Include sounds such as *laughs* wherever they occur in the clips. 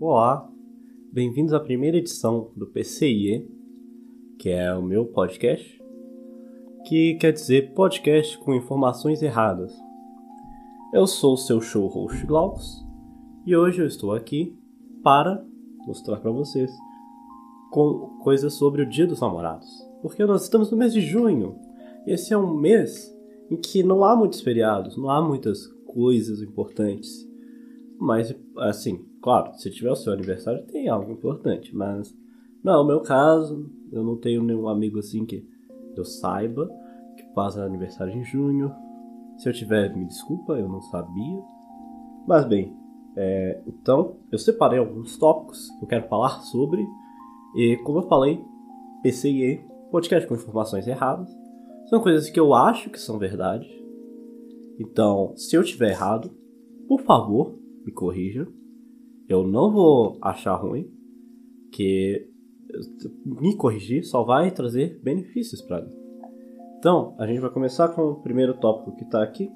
Olá, bem-vindos à primeira edição do PCIE, que é o meu podcast, que quer dizer podcast com informações erradas. Eu sou o seu show host Glaucus e hoje eu estou aqui para mostrar para vocês com coisas sobre o Dia dos Namorados, porque nós estamos no mês de junho. Esse é um mês em que não há muitos feriados, não há muitas coisas importantes. Mas, assim, claro, se tiver o seu aniversário, tem algo importante. Mas, não é o meu caso. Eu não tenho nenhum amigo assim que eu saiba que passa aniversário em junho. Se eu tiver, me desculpa, eu não sabia. Mas, bem, é, então, eu separei alguns tópicos que eu quero falar sobre. E, como eu falei, PCIE, podcast com informações erradas, são coisas que eu acho que são verdade. Então, se eu tiver errado, por favor, me corrija. Eu não vou achar ruim, que me corrigir só vai trazer benefícios para mim. Então, a gente vai começar com o primeiro tópico que está aqui,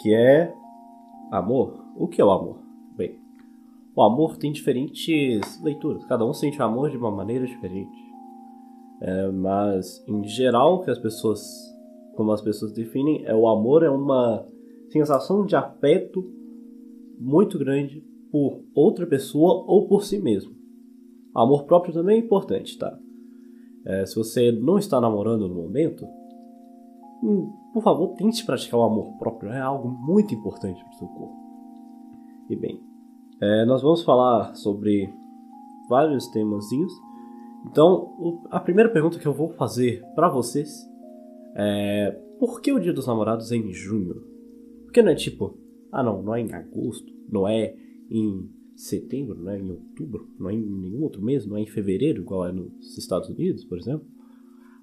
que é amor. O que é o amor? Bem, o amor tem diferentes leituras. Cada um sente amor de uma maneira diferente. É, mas, em geral, que as pessoas, como as pessoas definem, é o amor é uma sensação de afeto muito grande por outra pessoa ou por si mesmo. Amor próprio também é importante, tá? É, se você não está namorando no momento, hum, por favor, tente praticar o amor próprio. É algo muito importante para o seu corpo. E bem, é, nós vamos falar sobre vários temazinhos. Então, a primeira pergunta que eu vou fazer para vocês é: por que o Dia dos Namorados é em junho? Porque não é tipo, ah não, não é em agosto, não é em setembro, não é em outubro, não é em nenhum outro mês, não é em fevereiro, igual é nos Estados Unidos, por exemplo.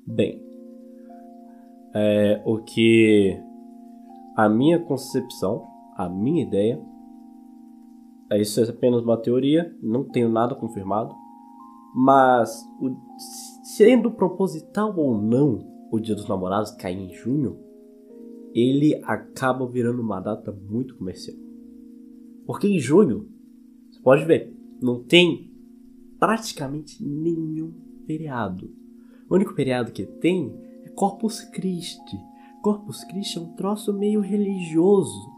Bem, é, o que a minha concepção, a minha ideia, é isso é apenas uma teoria, não tenho nada confirmado, mas o, sendo proposital ou não o Dia dos Namorados cair em junho, ele acaba virando uma data muito comercial. Porque em junho, você pode ver, não tem praticamente nenhum feriado. O único feriado que tem é Corpus Christi. Corpus Christi é um troço meio religioso.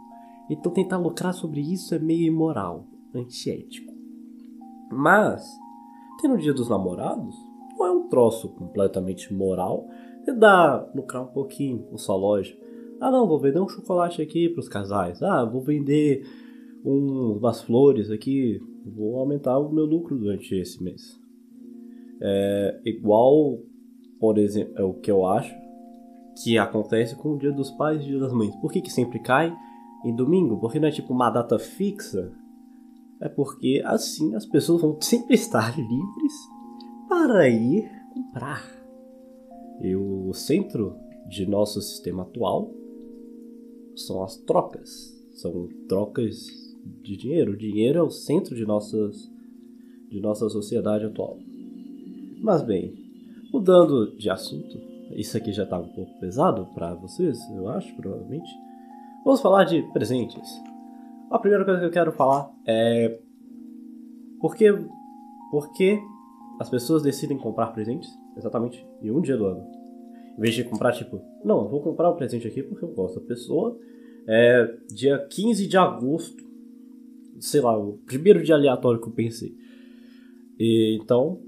Então tentar lucrar sobre isso é meio imoral, antiético. Mas, tem no dia dos namorados, não é um troço completamente moral. Você dá lucrar um pouquinho com sua loja. Ah, não, vou vender um chocolate aqui para os casais. Ah, vou vender um, umas flores aqui. Vou aumentar o meu lucro durante esse mês. É igual, por exemplo, é o que eu acho que acontece com o Dia dos Pais e o Dia das Mães. Por que, que sempre cai em domingo? Porque não é tipo uma data fixa. É porque assim as pessoas vão sempre estar livres para ir comprar. E o centro de nosso sistema atual são as trocas. São trocas de dinheiro. O dinheiro é o centro de, nossas, de nossa sociedade atual. Mas bem, mudando de assunto, isso aqui já está um pouco pesado para vocês, eu acho, provavelmente. Vamos falar de presentes. A primeira coisa que eu quero falar é por que, por que as pessoas decidem comprar presentes exatamente em um dia do ano. Em vez de comprar, tipo, não, eu vou comprar um presente aqui porque eu gosto da pessoa. É dia 15 de agosto, sei lá, o primeiro dia aleatório que eu pensei. E, então,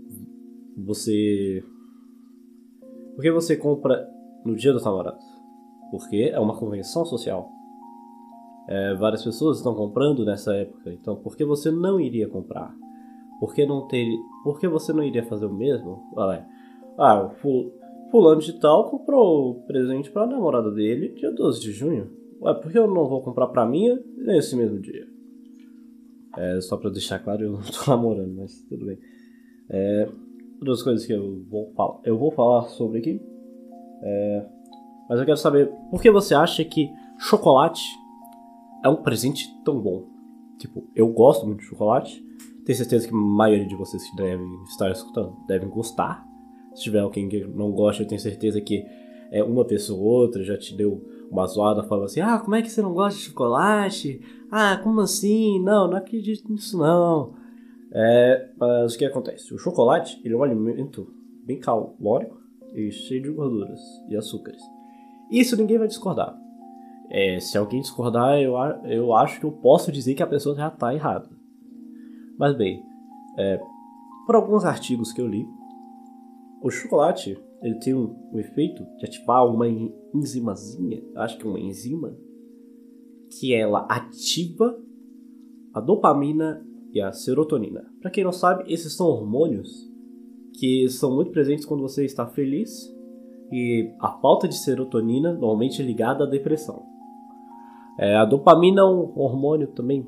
você. Por que você compra no dia dos namorados? Porque é uma convenção social. É, várias pessoas estão comprando nessa época, então por que você não iria comprar? Por que não ter, por que você não iria fazer o mesmo? Ah, o fulano de tal comprou presente para a namorada dele dia 12 de junho. Ué, por que eu não vou comprar para minha nesse mesmo dia? É, só para deixar claro, eu não tô *laughs* namorando, mas tudo bem. É, coisas que eu vou falar, eu vou falar sobre aqui. É, mas eu quero saber por que você acha que chocolate é um presente tão bom? Tipo, eu gosto muito de chocolate. Tenho certeza que a maioria de vocês que devem estar escutando devem gostar. Se tiver alguém que não gosta, eu tenho certeza que é uma pessoa ou outra já te deu uma zoada falando assim: Ah, como é que você não gosta de chocolate? Ah, como assim? Não, não acredito nisso não. É, mas o que acontece? O chocolate ele é um alimento bem calórico e cheio de gorduras e açúcares. Isso ninguém vai discordar. É, se alguém discordar, eu, eu acho que eu posso dizer que a pessoa já está errada. Mas bem, é, por alguns artigos que eu li, o chocolate ele tem um, um efeito de ativar uma enzimazinha, acho que é uma enzima, que ela ativa a dopamina e a serotonina. Para quem não sabe, esses são hormônios que são muito presentes quando você está feliz e a falta de serotonina normalmente é ligada à depressão. É, a dopamina é um hormônio também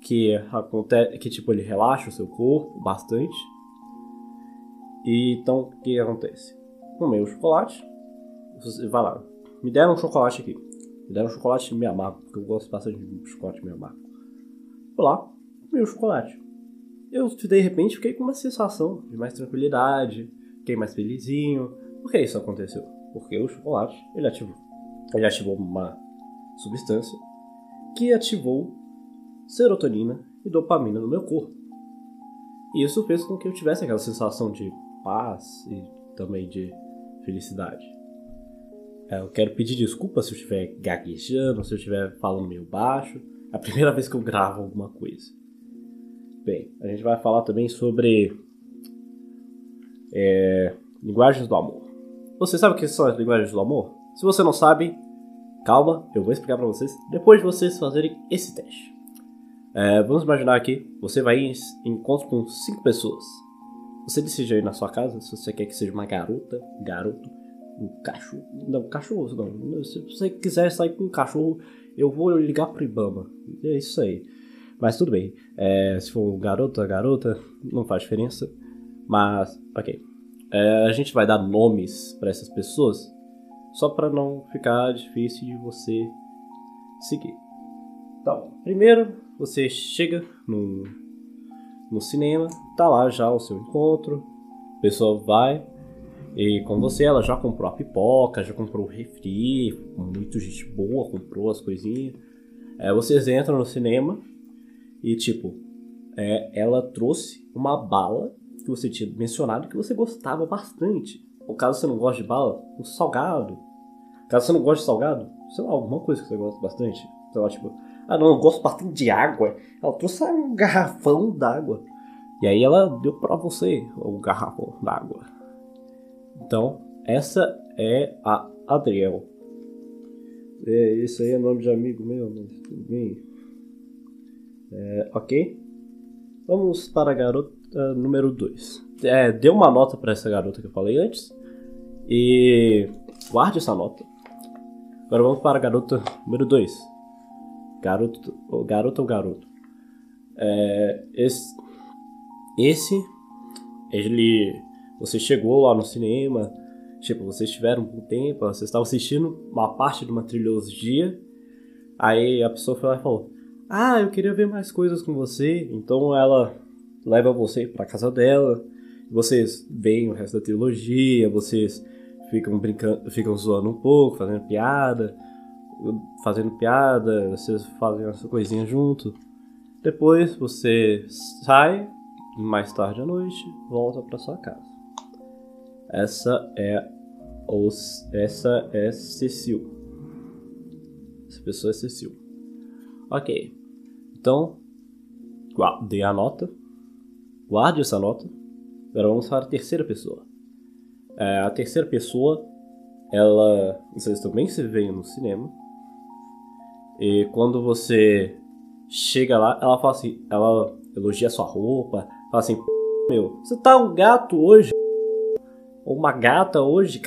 que acontece, que tipo ele relaxa o seu corpo bastante. E então o que acontece? Comei o chocolate, vai lá, me deram um chocolate aqui, me deram um chocolate meio amargo, porque eu gosto bastante de chocolate meio amargo. Fui lá, comi o chocolate. Eu de repente fiquei com uma sensação de mais tranquilidade, fiquei mais felizinho. Por que isso aconteceu? Porque o chocolate ele ativou, ele ativou uma substância que ativou serotonina e dopamina no meu corpo. E isso fez com que eu tivesse aquela sensação de paz e também de felicidade. É, eu quero pedir desculpa se eu estiver gaguejando, se eu estiver falando meio baixo. É a *laughs* primeira vez que eu gravo alguma coisa. Bem, a gente vai falar também sobre é, linguagens do amor. Você sabe o que são as linguagens do amor? Se você não sabe, calma, eu vou explicar para vocês depois de vocês fazerem esse teste. É, vamos imaginar aqui, você vai em encontro com cinco pessoas. Você decide aí na sua casa se você quer que seja uma garota, garoto, um cachorro. Não, cachorro não. Se você quiser sair com um cachorro, eu vou ligar pro Ibama. É isso aí. Mas tudo bem. É, se for garota, garota, não faz diferença. Mas, ok. É, a gente vai dar nomes para essas pessoas só para não ficar difícil de você seguir. Então, primeiro você chega no, no cinema, tá lá já o seu encontro, a pessoa vai e com você ela já comprou a pipoca, já comprou o refri, muito gente boa, comprou as coisinhas. É, vocês entram no cinema e tipo, é, ela trouxe uma bala que você tinha mencionado que você gostava bastante. Ou caso você não goste de bala, um salgado. Caso você não goste de salgado, sei lá, alguma coisa que você gosta bastante. Sei lá, tipo, ah, não, eu gosto bastante de água. Ela trouxe um garrafão d'água. E aí ela deu para você o garrafão d'água. Então, essa é a Adriel. É, isso aí é nome de amigo meu, mas tudo bem. É, ok? Vamos para a garota número 2. É, dê uma nota para essa garota que eu falei antes. E guarde essa nota. Agora vamos para a garota número 2. Garoto, garoto ou garoto. É, esse, esse, ele, você chegou lá no cinema, tipo, vocês tiveram um tempo, vocês estavam assistindo uma parte de uma trilogia, aí a pessoa foi lá e falou, ah, eu queria ver mais coisas com você, então ela leva você para casa dela, vocês veem o resto da trilogia, vocês ficam brincando, ficam zoando um pouco, fazendo piada, fazendo piada, vocês fazem essa coisinha junto. Depois você sai, mais tarde à noite, volta para sua casa. Essa é os, essa é Cecil. Essa pessoa é Cecil. Ok. Então, dê a nota. Guarde essa nota. Agora vamos para a terceira pessoa. É, a terceira pessoa, ela. Vocês também se veem no cinema. E quando você chega lá, ela fala assim, ela elogia sua roupa, fala assim, meu, você tá um gato hoje? Ou uma gata hoje?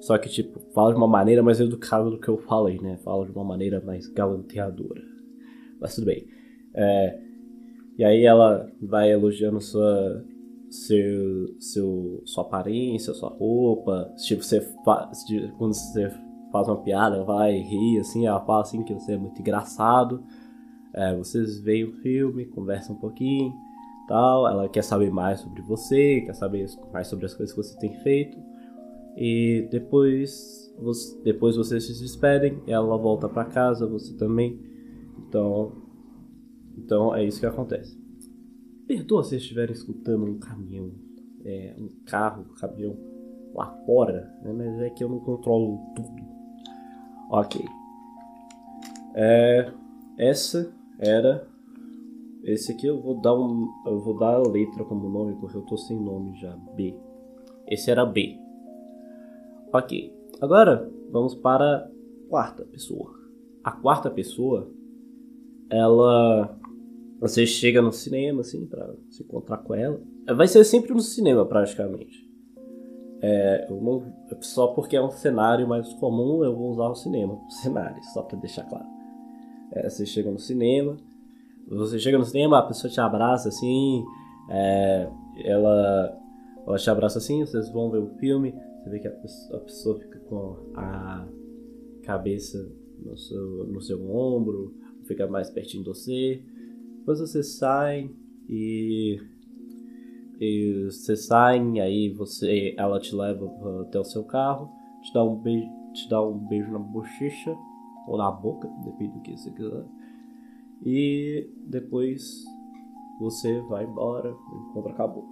Só que, tipo, fala de uma maneira mais educada do que eu falei, né? Fala de uma maneira mais galanteadora. Mas tudo bem. É, e aí ela vai elogiando sua, seu, seu, sua aparência, sua roupa. Tipo, você faz, quando você faz uma piada, vai rir, assim, ela fala assim que você é muito engraçado. É, vocês veem o filme, conversam um pouquinho, tal. Ela quer saber mais sobre você, quer saber mais sobre as coisas que você tem feito. E depois, depois vocês se despedem, ela volta para casa, você também. Então, então é isso que acontece. perdoa se estiverem escutando um caminhão, é, um carro, um caminhão lá fora, né? mas é que eu não controlo tudo. Ok. É, essa era. Esse aqui eu vou dar um. Eu vou dar a letra como nome, porque eu tô sem nome já. B. Esse era B. Ok. Agora vamos para a quarta pessoa. A quarta pessoa, ela. Você chega no cinema, assim, pra se encontrar com ela. Vai ser sempre no cinema, praticamente. É, não, só porque é um cenário mais comum, eu vou usar o cinema. *laughs* Cenário, só pra deixar claro. É, você chega no cinema, você chega no cinema, a pessoa te abraça assim, é, ela, ela te abraça assim, vocês vão ver o filme, você vê que a a pessoa fica com a cabeça no seu, no seu ombro, fica mais pertinho de você. Depois você sai e, e você sai, aí você, ela te leva até o seu carro, te dá um beijo, te dá um beijo na bochecha ou na boca, depende do que você quiser. E depois você vai embora, o encontro acabou.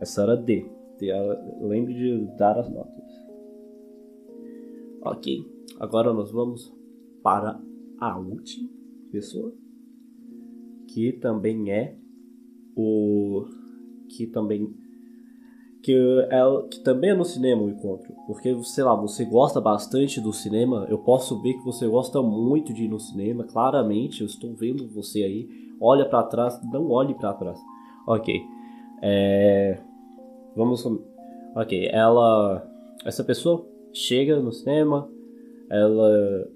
Essa era D. Lembre de dar as notas. Ok, agora nós vamos para a última pessoa, que também é o que também que é que também é no cinema o encontro, porque sei lá, você gosta bastante do cinema, eu posso ver que você gosta muito de ir no cinema, claramente, eu estou vendo você aí. Olha para trás, não olhe para trás. OK. É vamos OK, ela essa pessoa chega no cinema, ela,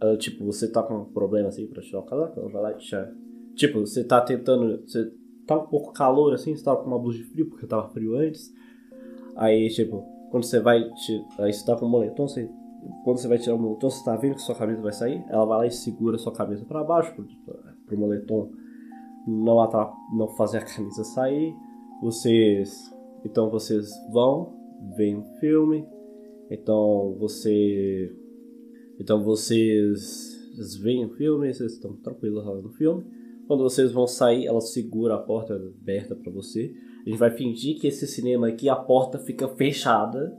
ela tipo, você tá com um problema assim para tirar o casaco, ela vai lá e. Tipo, você tá tentando, você tá um pouco calor assim, você tava com uma blusa de frio, porque tava frio antes. Aí, tipo, quando você vai. Aí você tá com um moletom, você, quando você vai tirar o moletom, você tá vendo que sua camisa vai sair. Ela vai lá e segura sua camisa para baixo, pro, pro moletom não, atrap, não fazer a camisa sair. Vocês. Então vocês vão, veem um filme. Então você. Então vocês, vocês veem o filme, vocês estão tranquilos lá no filme. Quando vocês vão sair, ela segura a porta aberta para você. A gente vai fingir que esse cinema aqui a porta fica fechada,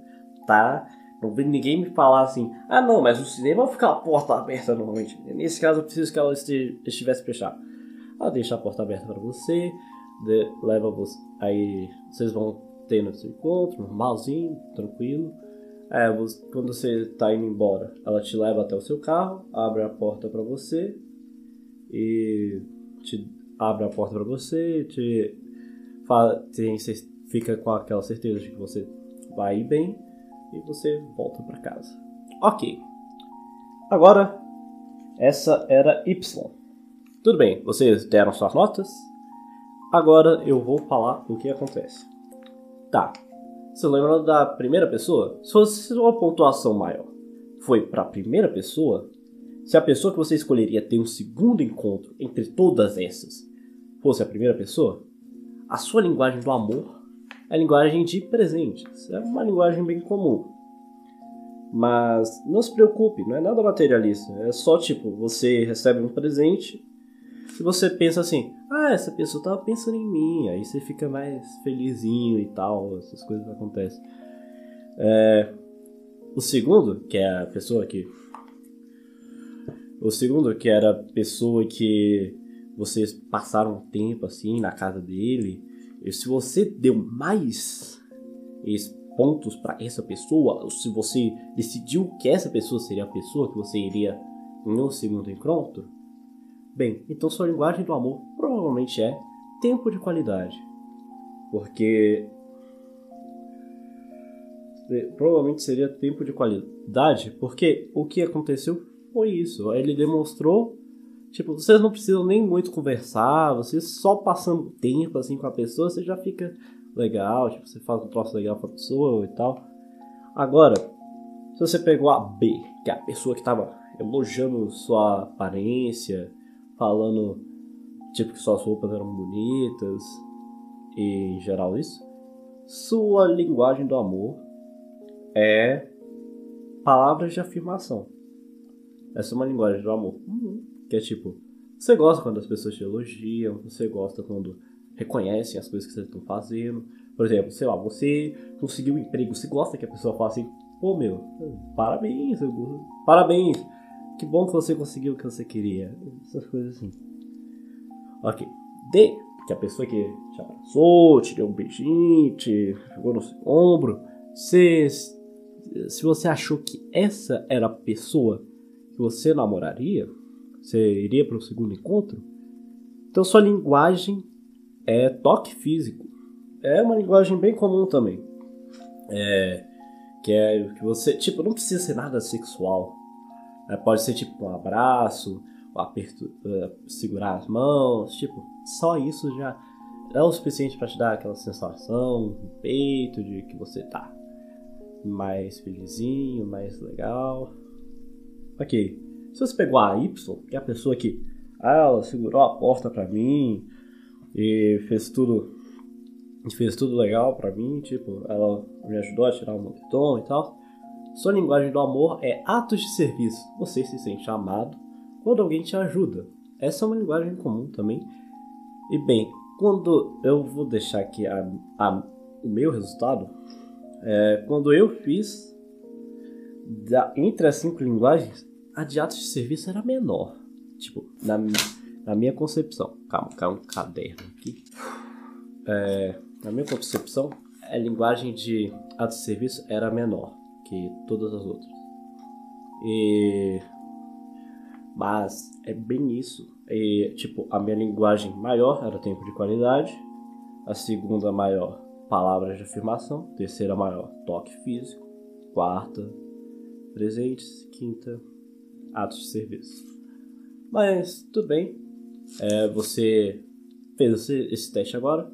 tá? Não vem ninguém me falar assim, ah não, mas o cinema fica a porta aberta normalmente. Nesse caso eu preciso que ela estivesse fechada. Ela deixa a porta aberta para você, leva você. Aí vocês vão tendo esse encontro, normalzinho, tranquilo. É, você, quando você tá indo embora, ela te leva até o seu carro, abre a porta para você e te abre a porta para você, te fala, você fica com aquela certeza de que você vai ir bem e você volta para casa. Ok. Agora, essa era Y. Tudo bem, vocês deram suas notas. Agora eu vou falar o que acontece. Tá. Você lembra da primeira pessoa? Se fosse uma pontuação maior foi para a primeira pessoa, se a pessoa que você escolheria ter um segundo encontro entre todas essas fosse a primeira pessoa, a sua linguagem do amor é a linguagem de presentes. É uma linguagem bem comum. Mas não se preocupe, não é nada materialista. É só tipo, você recebe um presente e você pensa assim: ah, essa pessoa tava pensando em mim. Aí você fica mais felizinho e tal, essas coisas acontecem. É, o segundo, que é a pessoa que o segundo, que era pessoa que vocês passaram tempo assim na casa dele, e se você deu mais pontos para essa pessoa, ou se você decidiu que essa pessoa seria a pessoa que você iria no segundo encontro, bem, então sua linguagem do amor provavelmente é tempo de qualidade. Porque provavelmente seria tempo de qualidade, porque o que aconteceu foi isso. Ele demonstrou, tipo, vocês não precisam nem muito conversar, vocês só passando tempo assim com a pessoa, você já fica legal, tipo, você faz um troço legal com a pessoa e tal. Agora, se você pegou a B, que é a pessoa que tava elogiando sua aparência, falando tipo que suas roupas eram bonitas e em geral isso, sua linguagem do amor é palavras de afirmação. Essa é uma linguagem do amor. Uhum. Que é tipo, você gosta quando as pessoas te elogiam, você gosta quando reconhecem as coisas que vocês estão fazendo. Por exemplo, sei lá, você conseguiu um emprego, você gosta que a pessoa fale assim, pô meu, parabéns, parabéns, que bom que você conseguiu o que você queria. Essas coisas assim. Ok. D, que a pessoa que te abraçou, te deu um beijinho, te jogou no seu ombro, se, se você achou que essa era a pessoa que você namoraria, você iria para o segundo encontro, então sua linguagem é toque físico. É uma linguagem bem comum também. É, que é que você, tipo, não precisa ser nada sexual. É, pode ser tipo um abraço, um aperto, uh, segurar as mãos, tipo, só isso já é o suficiente para te dar aquela sensação no peito de que você tá mais felizinho, mais legal. Ok. Se você pegou a Y, que é a pessoa que ah, ela segurou a porta para mim e fez tudo fez tudo legal para mim, tipo, ela me ajudou a tirar o moletom e tal. Sua linguagem do amor é atos de serviço. Você se sente amado quando alguém te ajuda. Essa é uma linguagem comum também. E bem, quando eu vou deixar aqui a, a, o meu resultado, é, quando eu fiz da, entre as cinco linguagens, a de atos de serviço era menor. Tipo, na, na minha concepção. Calma, calma, um caderno aqui. É, na minha concepção, a linguagem de atos de serviço era menor que todas as outras. E mas é bem isso. E, tipo, a minha linguagem maior era tempo de qualidade, a segunda maior, palavras de afirmação, terceira maior, toque físico, quarta, presentes, quinta, atos de serviço. Mas tudo bem, é, você fez esse, esse teste agora.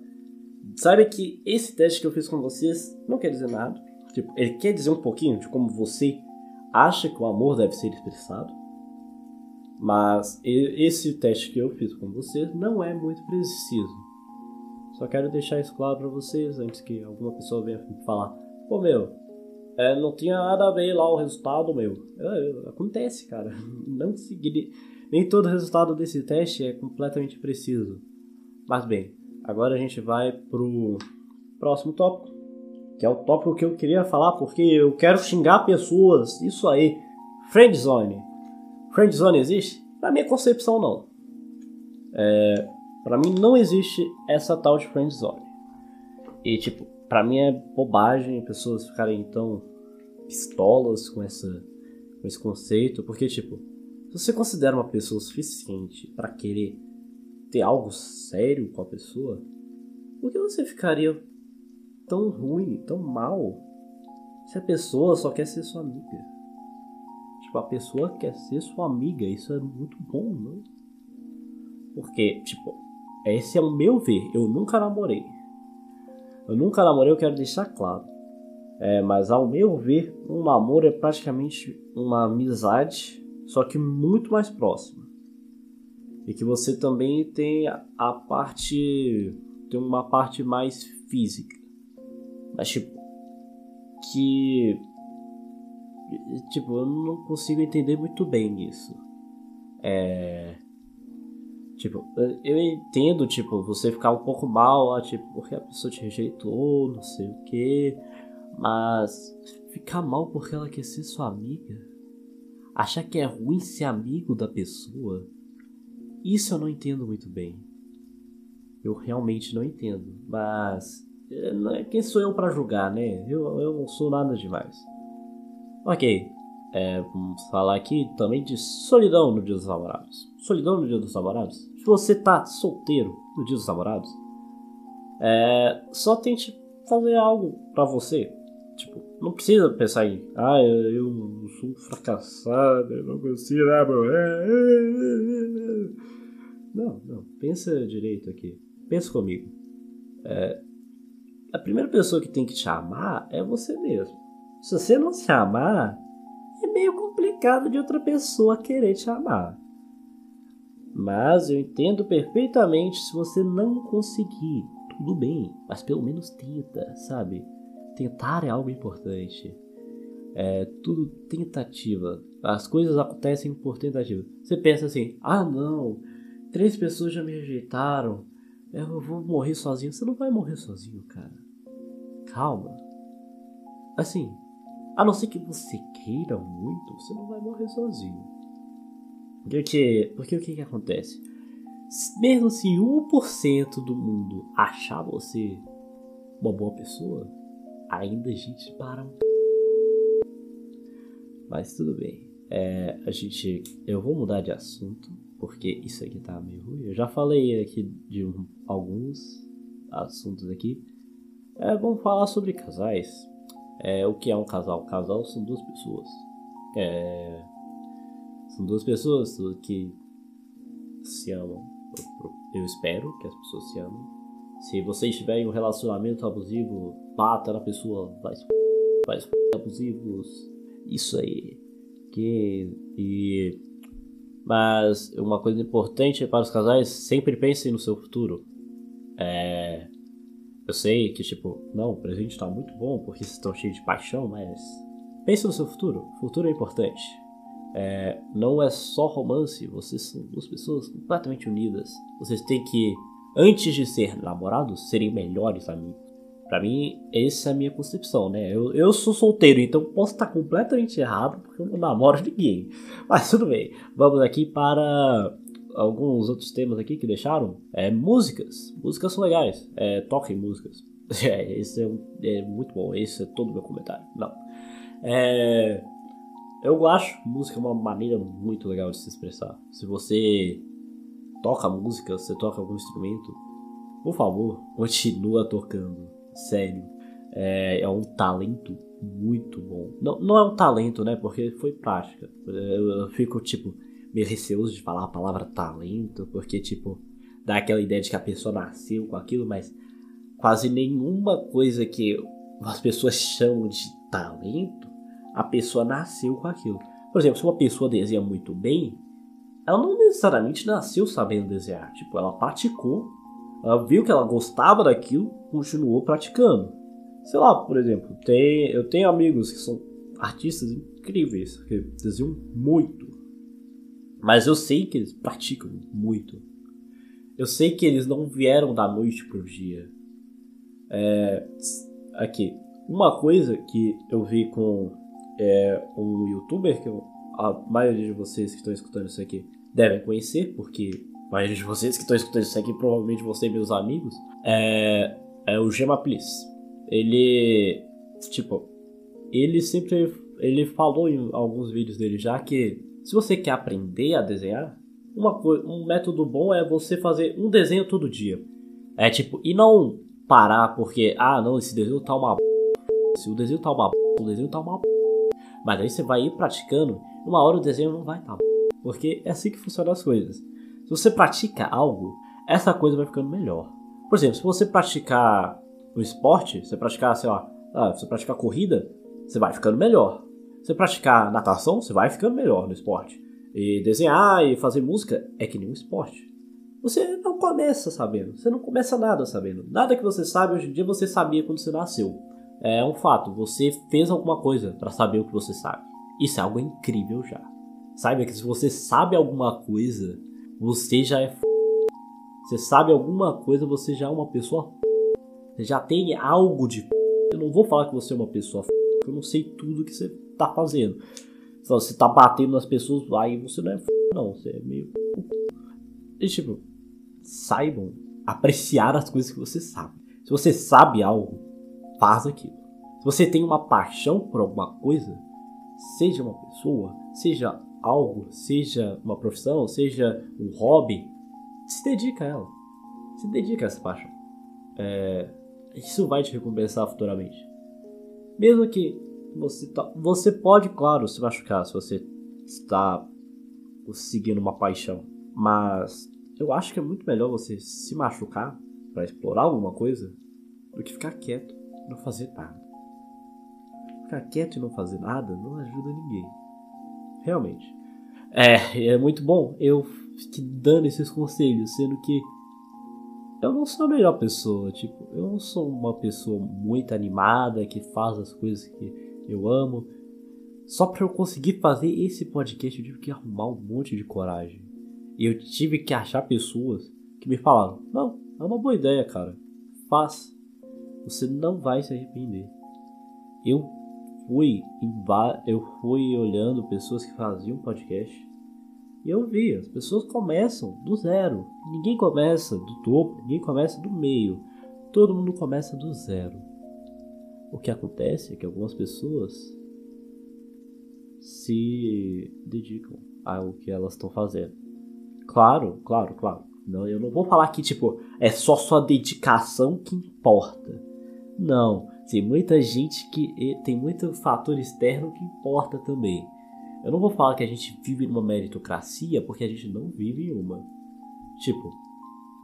Saiba que esse teste que eu fiz com vocês não quer dizer nada. Tipo, ele quer dizer um pouquinho de como você acha que o amor deve ser expressado. Mas esse teste que eu fiz com vocês não é muito preciso. Só quero deixar isso claro para vocês antes que alguma pessoa venha falar: pô, meu, é, não tinha nada a ver lá o resultado, meu. É, acontece, cara. *laughs* Não seguir. Nem todo resultado desse teste é completamente preciso. Mas bem, agora a gente vai pro próximo tópico, que é o tópico que eu queria falar porque eu quero xingar pessoas. Isso aí, friendzone. Friendzone existe? Na minha concepção, não. É, para mim, não existe essa tal de friendzone. E, tipo, para mim é bobagem pessoas ficarem tão pistolas com, essa, com esse conceito, porque, tipo, se você considera uma pessoa o suficiente para querer ter algo sério com a pessoa, por que você ficaria tão ruim, tão mal, se a pessoa só quer ser sua amiga? Tipo, a pessoa quer ser sua amiga, isso é muito bom, não? Porque, tipo, esse é o meu ver. Eu nunca namorei. Eu nunca namorei, eu quero deixar claro. É, mas ao meu ver, um namoro é praticamente uma amizade, só que muito mais próxima. E que você também tem a parte. tem uma parte mais física. Mas tipo. Que Tipo, eu não consigo entender muito bem isso. É. Tipo, eu entendo, tipo, você ficar um pouco mal, tipo, porque a pessoa te rejeitou, não sei o quê. Mas ficar mal porque ela quer ser sua amiga? Achar que é ruim ser amigo da pessoa? Isso eu não entendo muito bem. Eu realmente não entendo. Mas. É, quem sou eu para julgar, né? Eu, eu não sou nada demais. Ok, é, vamos falar aqui também de solidão no Dia dos Namorados. Solidão no Dia dos Namorados. Se você tá solteiro no Dia dos Namorados, é, só tente fazer algo para você. Tipo, não precisa pensar em, ah, eu sou um fracassado, eu não consigo namorar. Não, não, pensa direito aqui. Pensa comigo. É, a primeira pessoa que tem que te amar é você mesmo. Se você não se amar, é meio complicado de outra pessoa querer te amar. Mas eu entendo perfeitamente se você não conseguir. Tudo bem, mas pelo menos tenta, sabe? Tentar é algo importante. É tudo tentativa. As coisas acontecem por tentativa. Você pensa assim: ah, não, três pessoas já me rejeitaram. Eu vou morrer sozinho. Você não vai morrer sozinho, cara. Calma. Assim, a não ser que você queira muito, você não vai morrer sozinho. Porque, porque o que, que acontece? Mesmo se 1% do mundo achar você uma boa pessoa, ainda a gente para um. Mas tudo bem. É, a gente. Eu vou mudar de assunto, porque isso aqui tá meio ruim. Eu já falei aqui de um, alguns assuntos aqui. É, vamos falar sobre casais. É, o que é um casal? casal são duas pessoas. É, são duas pessoas que se amam. Eu espero que as pessoas se amem. Se você estiver em um relacionamento abusivo, bata na pessoa, faz, faz abusivos. Isso aí. Que, e, mas uma coisa importante para os casais, sempre pensem no seu futuro. É, eu sei que, tipo, não, o presente está muito bom porque vocês estão cheios de paixão, mas pense no seu futuro. O futuro é importante. É, não é só romance, vocês são duas pessoas completamente unidas. Vocês têm que, antes de ser namorados, serem melhores amigos. Para mim, essa é a minha concepção, né? Eu, eu sou solteiro, então posso estar completamente errado porque eu não namoro *laughs* ninguém. Mas tudo bem. Vamos aqui para alguns outros temas aqui que deixaram. É músicas. Músicas são legais. É, toquem músicas. *laughs* É, esse é, é, muito bom. Esse é todo o meu comentário. Não. É, eu acho música uma maneira muito legal de se expressar. Se você toca música, você toca algum instrumento, por favor, *laughs* continua tocando. Sério. É, é um talento muito bom. Não, não é um talento, né? Porque foi prática. Eu, eu fico tipo meio receoso de falar a palavra talento, porque, tipo, dá aquela ideia de que a pessoa nasceu com aquilo, mas quase nenhuma coisa que as pessoas chamam de talento, a pessoa nasceu com aquilo. Por exemplo, se uma pessoa desenha muito bem, ela não necessariamente nasceu sabendo desenhar. Tipo, ela praticou, ela viu que ela gostava daquilo, continuou praticando. Sei lá, por exemplo, tem, eu tenho amigos que são artistas incríveis, que desenham muito. Mas eu sei que eles praticam muito. Eu sei que eles não vieram da noite pro dia. É, aqui, uma coisa que eu vi com é, um youtuber que eu, a maioria de vocês que estão escutando isso aqui devem conhecer, porque maioria de vocês que estão escutando isso aqui provavelmente vão ser meus amigos, é, é o Gemaplis. Ele, tipo, ele sempre, ele falou em alguns vídeos dele já que se você quer aprender a desenhar, uma um método bom é você fazer um desenho todo dia. É tipo, e não parar porque, ah, não, esse desenho tá uma se o desenho tá uma o desenho tá uma mas aí você vai ir praticando, uma hora o desenho não vai tá porque é assim que funcionam as coisas. Se você pratica algo, essa coisa vai ficando melhor. Por exemplo, se você praticar um esporte, você praticar, sei lá, ah, você praticar corrida, você vai ficando melhor. Você praticar natação, você vai ficando melhor no esporte. E desenhar e fazer música é que nem um esporte. Você não começa sabendo, você não começa nada sabendo. Nada que você sabe hoje em dia você sabia quando você nasceu. É um fato, você fez alguma coisa para saber o que você sabe. Isso é algo incrível já. Saiba que se você sabe alguma coisa, você já é f... Você sabe alguma coisa, você já é uma pessoa f... Você já tem algo de f... Eu não vou falar que você é uma pessoa f... Eu não sei tudo que você tá fazendo. Se você tá batendo nas pessoas, aí você não é f... não, você é meio. E tipo, saibam apreciar as coisas que você sabe. Se você sabe algo, faz aquilo. Se você tem uma paixão por alguma coisa, seja uma pessoa, seja algo, seja uma profissão, seja um hobby, se dedica a ela. Se dedica a essa paixão. É, isso vai te recompensar futuramente. Mesmo que você, tá, você pode, claro, se machucar se você está seguindo uma paixão. Mas eu acho que é muito melhor você se machucar para explorar alguma coisa do que ficar quieto e não fazer nada. Ficar quieto e não fazer nada não ajuda ninguém. Realmente. É, é muito bom eu te dando esses conselhos, sendo que eu não sou a melhor pessoa. Tipo, eu não sou uma pessoa muito animada que faz as coisas que eu amo. Só para eu conseguir fazer esse podcast, eu tive que arrumar um monte de coragem. E eu tive que achar pessoas que me falaram: Não, É uma boa ideia, cara. Faz. Você não vai se arrepender. Eu fui eu fui olhando pessoas que faziam podcast e eu vi, as pessoas começam do zero. Ninguém começa do topo, ninguém começa do meio. Todo mundo começa do zero. O que acontece é que algumas pessoas se dedicam ao que elas estão fazendo. Claro, claro, claro. Não, eu não vou falar que tipo é só sua dedicação que importa. Não, tem muita gente que tem muito fator externo que importa também. Eu não vou falar que a gente vive numa meritocracia porque a gente não vive uma. Tipo,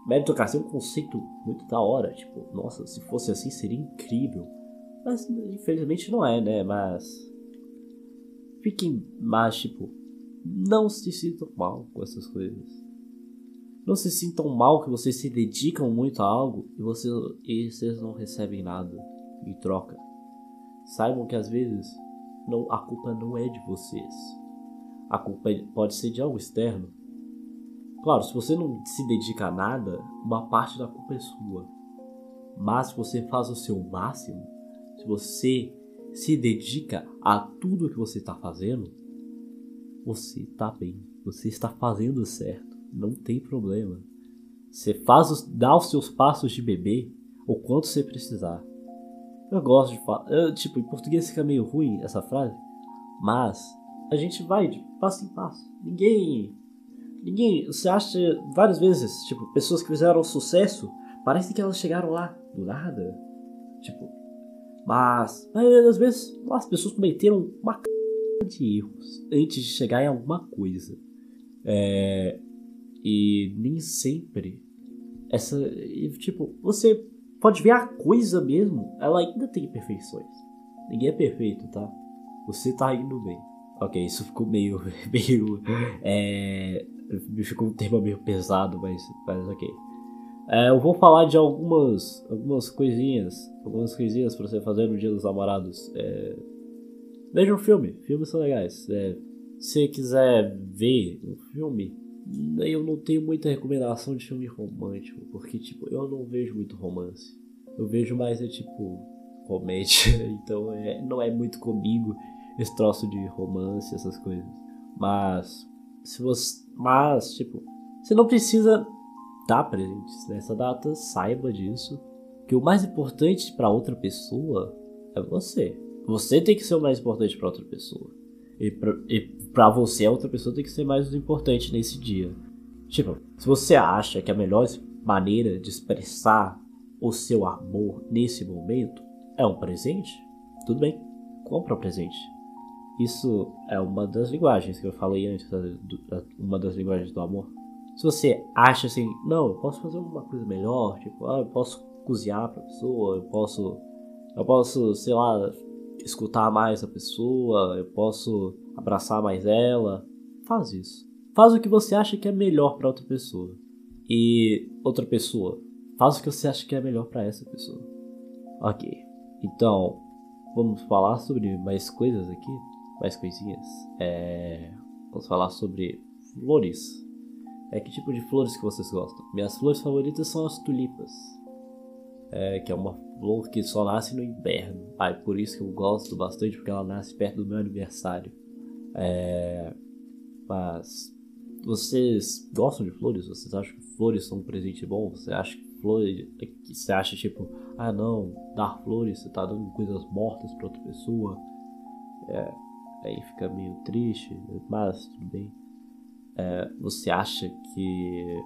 meritocracia é um conceito muito da hora. Tipo, nossa, se fosse assim seria incrível. Mas infelizmente não é, né? Mas. Fiquem mais, tipo, não se sintam mal com essas coisas. Não se sintam mal que vocês se dedicam muito a algo e vocês, e vocês não recebem nada em troca. Saibam que às vezes não, a culpa não é de vocês. A culpa é, pode ser de algo externo. Claro, se você não se dedica a nada, uma parte da culpa é sua. Mas se você faz o seu máximo, se você se dedica a tudo que você está fazendo, você está bem, você está fazendo certo, não tem problema. Você faz os, dá os seus passos de bebê o quanto você precisar. Eu gosto de falar. Eu, tipo, em português fica meio ruim essa frase. Mas a gente vai de passo em passo. Ninguém. Ninguém. Você acha várias vezes, tipo, pessoas que fizeram sucesso, parece que elas chegaram lá do nada. Tipo. Mas, das vezes, as pessoas cometeram uma c... de erros antes de chegar em alguma coisa. É. E nem sempre. Essa. Tipo, você pode ver a coisa mesmo, ela ainda tem imperfeições. Ninguém é perfeito, tá? Você tá indo bem. Ok, isso ficou meio. *laughs* meio. É. Ficou um tema meio pesado, mas, mas ok. É, eu vou falar de algumas, algumas coisinhas. Algumas coisinhas pra você fazer no Dia dos Namorados. É, veja um filme, filmes são legais. É, se quiser ver um filme, eu não tenho muita recomendação de filme romântico, porque tipo, eu não vejo muito romance. Eu vejo mais é tipo comédia, *laughs* então é, não é muito comigo esse troço de romance, essas coisas. Mas se você, mas tipo, você não precisa dar presentes nessa data, saiba disso, que o mais importante para outra pessoa é você. Você tem que ser o mais importante para outra pessoa. E pra, você, a outra pessoa tem que ser mais importante nesse dia. Tipo, se você acha que a melhor maneira de expressar o seu amor nesse momento é um presente, tudo bem, compra o um presente. Isso é uma das linguagens que eu falei antes, uma das linguagens do amor. Se você acha assim, não, eu posso fazer uma coisa melhor, tipo, ah, eu posso cozinhar pra pessoa, eu posso, eu posso, sei lá, escutar mais a pessoa, eu posso abraçar mais ela. Faz isso. Faz o que você acha que é melhor para outra pessoa. E outra pessoa, faz o que você acha que é melhor para essa pessoa. Ok. Então, vamos falar sobre mais coisas aqui, mais coisinhas. É... Vamos falar sobre flores. É que tipo de flores que vocês gostam? Minhas flores favoritas são as tulipas. É, que é uma flor que só nasce no inverno. É por isso que eu gosto bastante, porque ela nasce perto do meu aniversário. É, mas vocês gostam de flores? Vocês acham que flores são um presente bom? Você acha que flores. Você acha tipo, ah não, dar flores, você tá dando coisas mortas para outra pessoa. É, aí fica meio triste, mas tudo bem. É, você acha que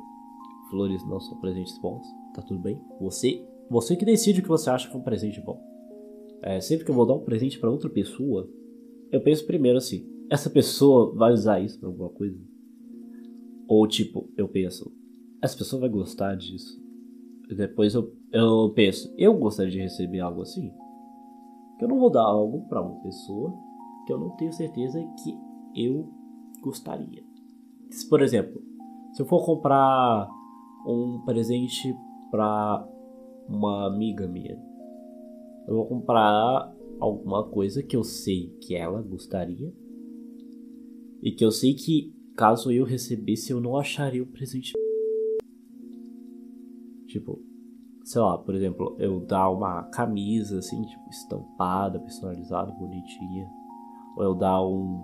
flores não são presentes bons? Tá tudo bem? Você você que decide o que você acha que é um presente bom. É, sempre que eu vou dar um presente para outra pessoa, eu penso primeiro assim: essa pessoa vai usar isso pra alguma coisa? Ou tipo, eu penso, essa pessoa vai gostar disso? E depois eu, eu penso, eu gostaria de receber algo assim? Que eu não vou dar algo para uma pessoa que eu não tenho certeza que eu gostaria. Se, por exemplo, se eu for comprar um presente para uma amiga minha. Eu vou comprar alguma coisa que eu sei que ela gostaria e que eu sei que caso eu recebesse eu não acharia o presente. Tipo, sei lá, por exemplo, eu dar uma camisa assim, tipo, estampada, personalizada, bonitinha. Ou eu dar um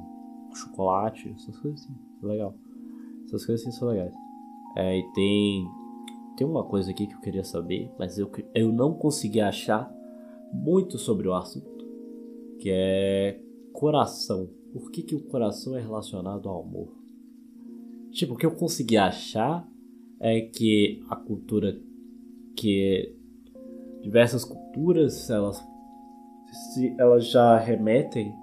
chocolate, essas coisas assim, legal. Essas coisas assim são legais. É, e tem. Tem uma coisa aqui que eu queria saber, mas eu, eu não consegui achar muito sobre o assunto. Que é coração. Por que, que o coração é relacionado ao amor? Tipo, o que eu consegui achar é que a cultura que diversas culturas elas se elas já remetem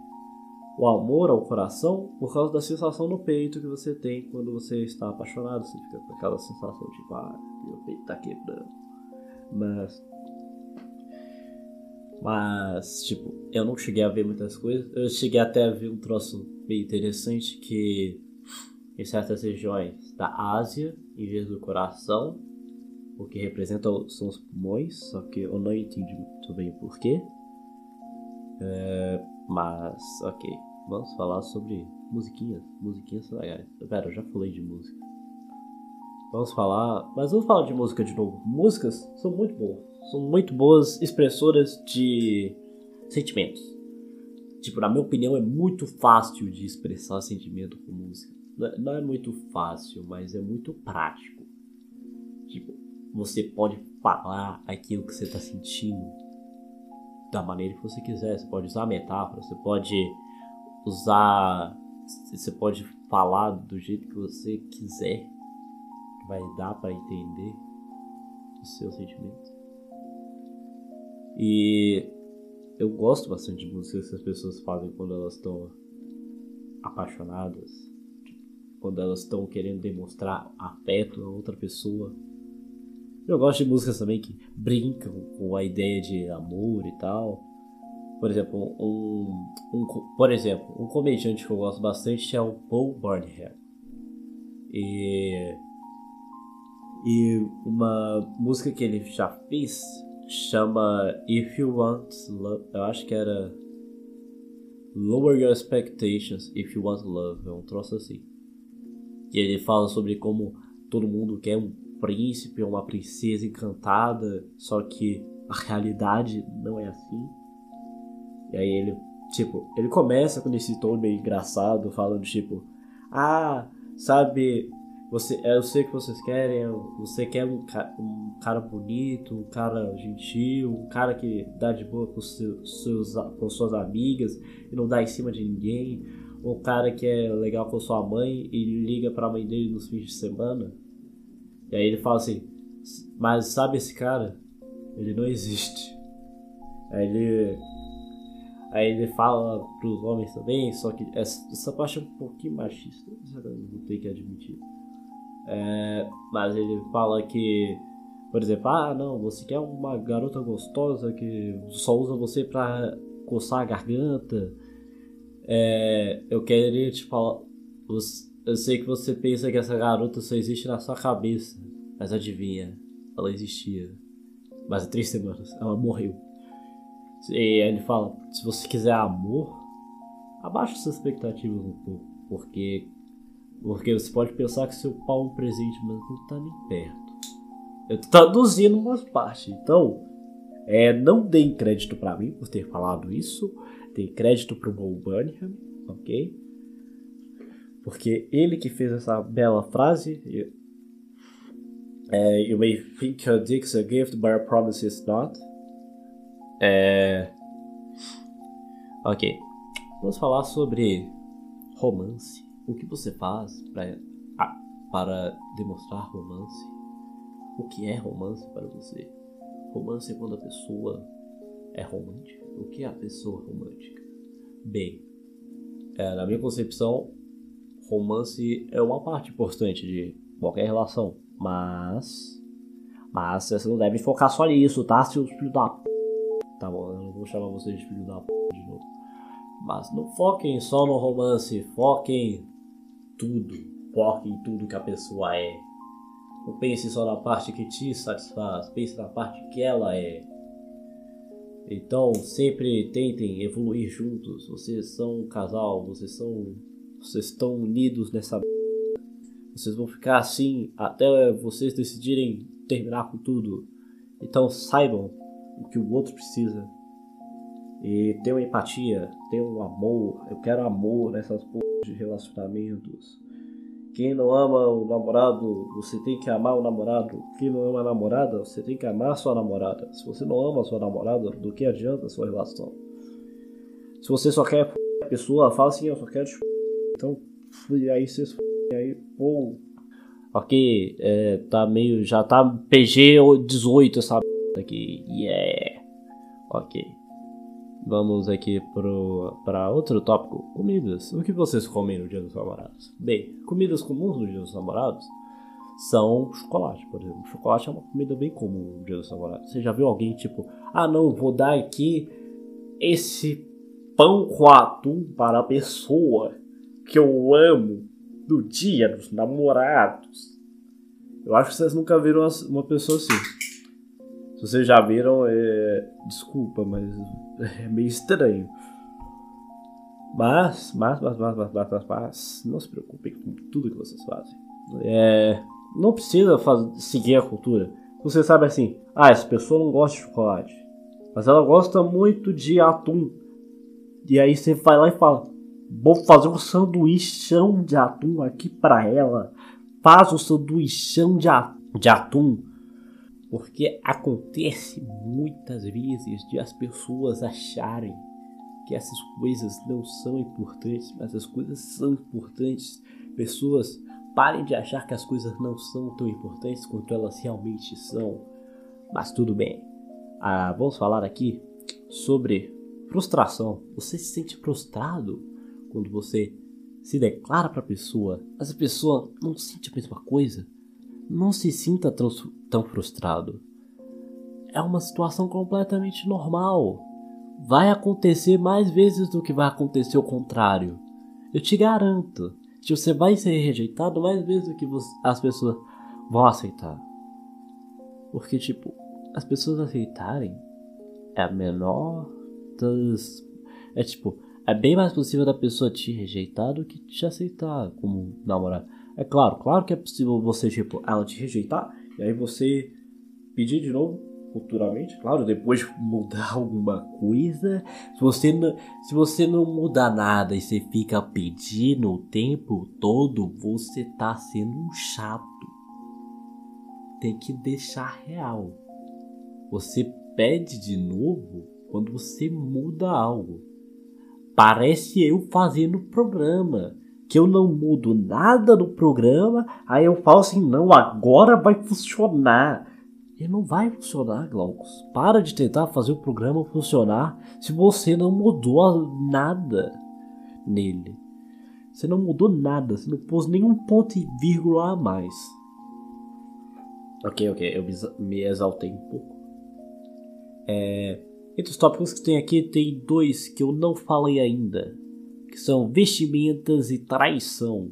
o amor ao coração por causa da sensação no peito que você tem quando você está apaixonado, você fica com aquela sensação de ah, meu peito tá quebrando. Mas mas tipo, eu não cheguei a ver muitas coisas. Eu cheguei até a ver um troço bem interessante que em certas regiões da Ásia, em vez do coração, o que representa são os pulmões, só que eu não entendi muito bem o porquê. É, mas, ok, vamos falar sobre musiquinhas. Musiquinhas são legais. Pera, eu já falei de música. Vamos falar, mas vamos falar de música de novo. Músicas são muito boas, são muito boas expressoras de sentimentos. Tipo, na minha opinião, é muito fácil de expressar sentimento com música. Não é muito fácil, mas é muito prático. Tipo, você pode falar aquilo que você está sentindo da maneira que você quiser. Você pode usar metáfora, você pode usar. Você pode falar do jeito que você quiser. Vai dar para entender os seus sentimentos. E eu gosto bastante de músicas que as pessoas fazem quando elas estão apaixonadas, quando elas estão querendo demonstrar afeto a outra pessoa eu gosto de músicas também que brincam com a ideia de amor e tal. Por exemplo, um, um, por exemplo, um comediante que eu gosto bastante é o Paul Burnham. E, e uma música que ele já fez chama If You Want Love. Eu acho que era Lower Your Expectations If You Want Love. É um troço assim. E ele fala sobre como todo mundo quer um príncipe ou uma princesa encantada, só que a realidade não é assim. E aí ele, tipo, ele começa com esse tom meio engraçado, falando tipo, ah, sabe, você, eu sei que vocês querem, você quer um, um cara bonito, um cara gentil, um cara que dá de boa com, seus, seus, com suas amigas e não dá em cima de ninguém, um cara que é legal com sua mãe e liga pra mãe dele nos fins de semana. E aí ele fala assim: Mas sabe esse cara? Ele não existe. Aí ele. Aí ele fala pros homens também, só que essa, essa parte é um pouquinho machista, vou ter que admitir. É, mas ele fala que, por exemplo, ah não, você quer uma garota gostosa que só usa você pra coçar a garganta. É, eu queria te falar. Eu sei que você pensa que essa garota só existe na sua cabeça. Mas adivinha, ela existia. Mas há três semanas ela morreu. E ele fala: se você quiser amor, abaixa suas expectativas um pouco. Porque, porque você pode pensar que seu pau é um presente, mas não tá nem perto. Eu tô traduzindo umas partes. Então, é, não deem crédito para mim por ter falado isso. Deem crédito pro Paul Burnham, ok? Porque ele que fez essa bela frase, é, you may think your dick's a gift, but I promise it's not. É... Ok. Vamos falar sobre romance. O que você faz pra, para demonstrar romance? O que é romance para você? Romance é quando a pessoa é romântica. O que é a pessoa romântica? Bem, é, na minha concepção, romance é uma parte importante de qualquer relação, mas. Mas você não deve focar só nisso, tá, seus filhos da p. Tá bom, eu não vou chamar vocês de filho da p de novo. Mas não foquem só no romance, foquem tudo. Foquem em tudo que a pessoa é. Não pense só na parte que te satisfaz, pense na parte que ela é. Então, sempre tentem evoluir juntos. Vocês são um casal, vocês são vocês estão unidos nessa Vocês vão ficar assim até vocês decidirem terminar com tudo. Então saibam o que o outro precisa. E tenham empatia, tenham amor. Eu quero amor nessas porras de relacionamentos. Quem não ama o namorado, você tem que amar o namorado. Quem não ama a namorada, você tem que amar sua namorada. Se você não ama sua namorada, do que adianta a sua relação? Se você só quer a pessoa, fala assim, eu só quero te Então, aí vocês aí, pô. Ok, é, tá meio. Já tá PG 18 essa aqui. Yeah. Ok. Vamos aqui para outro tópico: comidas. O que vocês comem no Dia dos Namorados? Bem, comidas comuns no Dia dos Namorados são chocolate, por exemplo. Chocolate é uma comida bem comum no Dia dos Namorados. Você já viu alguém tipo, ah não, vou dar aqui esse pão com atum para a pessoa que eu amo do Dia dos Namorados? Eu acho que vocês nunca viram uma pessoa assim. Se vocês já viram, é... desculpa, mas é meio estranho. Mas, mas, mas, mas, mas, mas, mas, mas não se preocupem com tudo que vocês fazem. É, não precisa fazer, seguir a cultura. Você sabe assim, ah, essa pessoa não gosta de chocolate, mas ela gosta muito de atum. E aí você vai lá e fala, vou fazer um sanduíchão de atum aqui para ela. Faz um sanduíchão de, de atum porque acontece muitas vezes de as pessoas acharem que essas coisas não são importantes, mas as coisas são importantes. Pessoas parem de achar que as coisas não são tão importantes quanto elas realmente são. Mas tudo bem. Ah, vamos falar aqui sobre frustração. Você se sente frustrado quando você se declara para a pessoa, mas a pessoa não sente a mesma coisa? Não se sinta tão, frustrado. É uma situação completamente normal. Vai acontecer mais vezes do que vai acontecer o contrário. Eu te garanto que você vai ser rejeitado mais vezes do que as pessoas vão aceitar. Porque, tipo, as pessoas aceitarem é a menor das. É tipo, é bem mais possível da pessoa te rejeitar do que te aceitar como namorado. É claro, claro que é possível você, tipo, ela te rejeitar e aí você pedir de novo futuramente, claro, depois de mudar *laughs* alguma coisa. Se você não, se você não mudar nada e você fica pedindo o tempo todo, você tá sendo um chato. Tem que deixar real. Você pede de novo quando você muda algo. Parece eu fazendo programa que eu não mudo nada no programa, aí eu falo assim, não, agora vai funcionar. E não vai funcionar, Glaucus. Para de tentar fazer o programa funcionar se você não mudou nada nele. Você não mudou nada, você não pôs nenhum ponto e vírgula a mais. Ok, ok, eu me exaltei um pouco. É, entre os tópicos que tem aqui, tem dois que eu não falei ainda que são vestimentas e traição.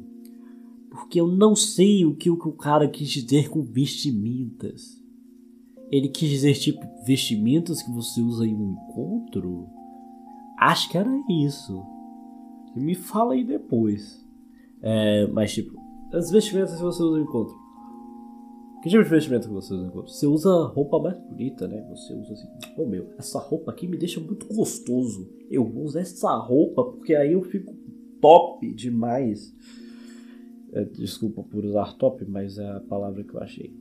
Porque eu não sei o que o cara quis dizer com vestimentas. Ele quis dizer tipo vestimentas que você usa em um encontro? Acho que era isso. Me fala aí depois. É, mas tipo, as vestimentas que você usa em encontro. Que tipo de vestimenta que você usa? Você usa roupa mais bonita, né? Você usa assim, pô meu, essa roupa aqui me deixa muito gostoso. Eu vou usar essa roupa porque aí eu fico top demais. É, desculpa por usar top, mas é a palavra que eu achei.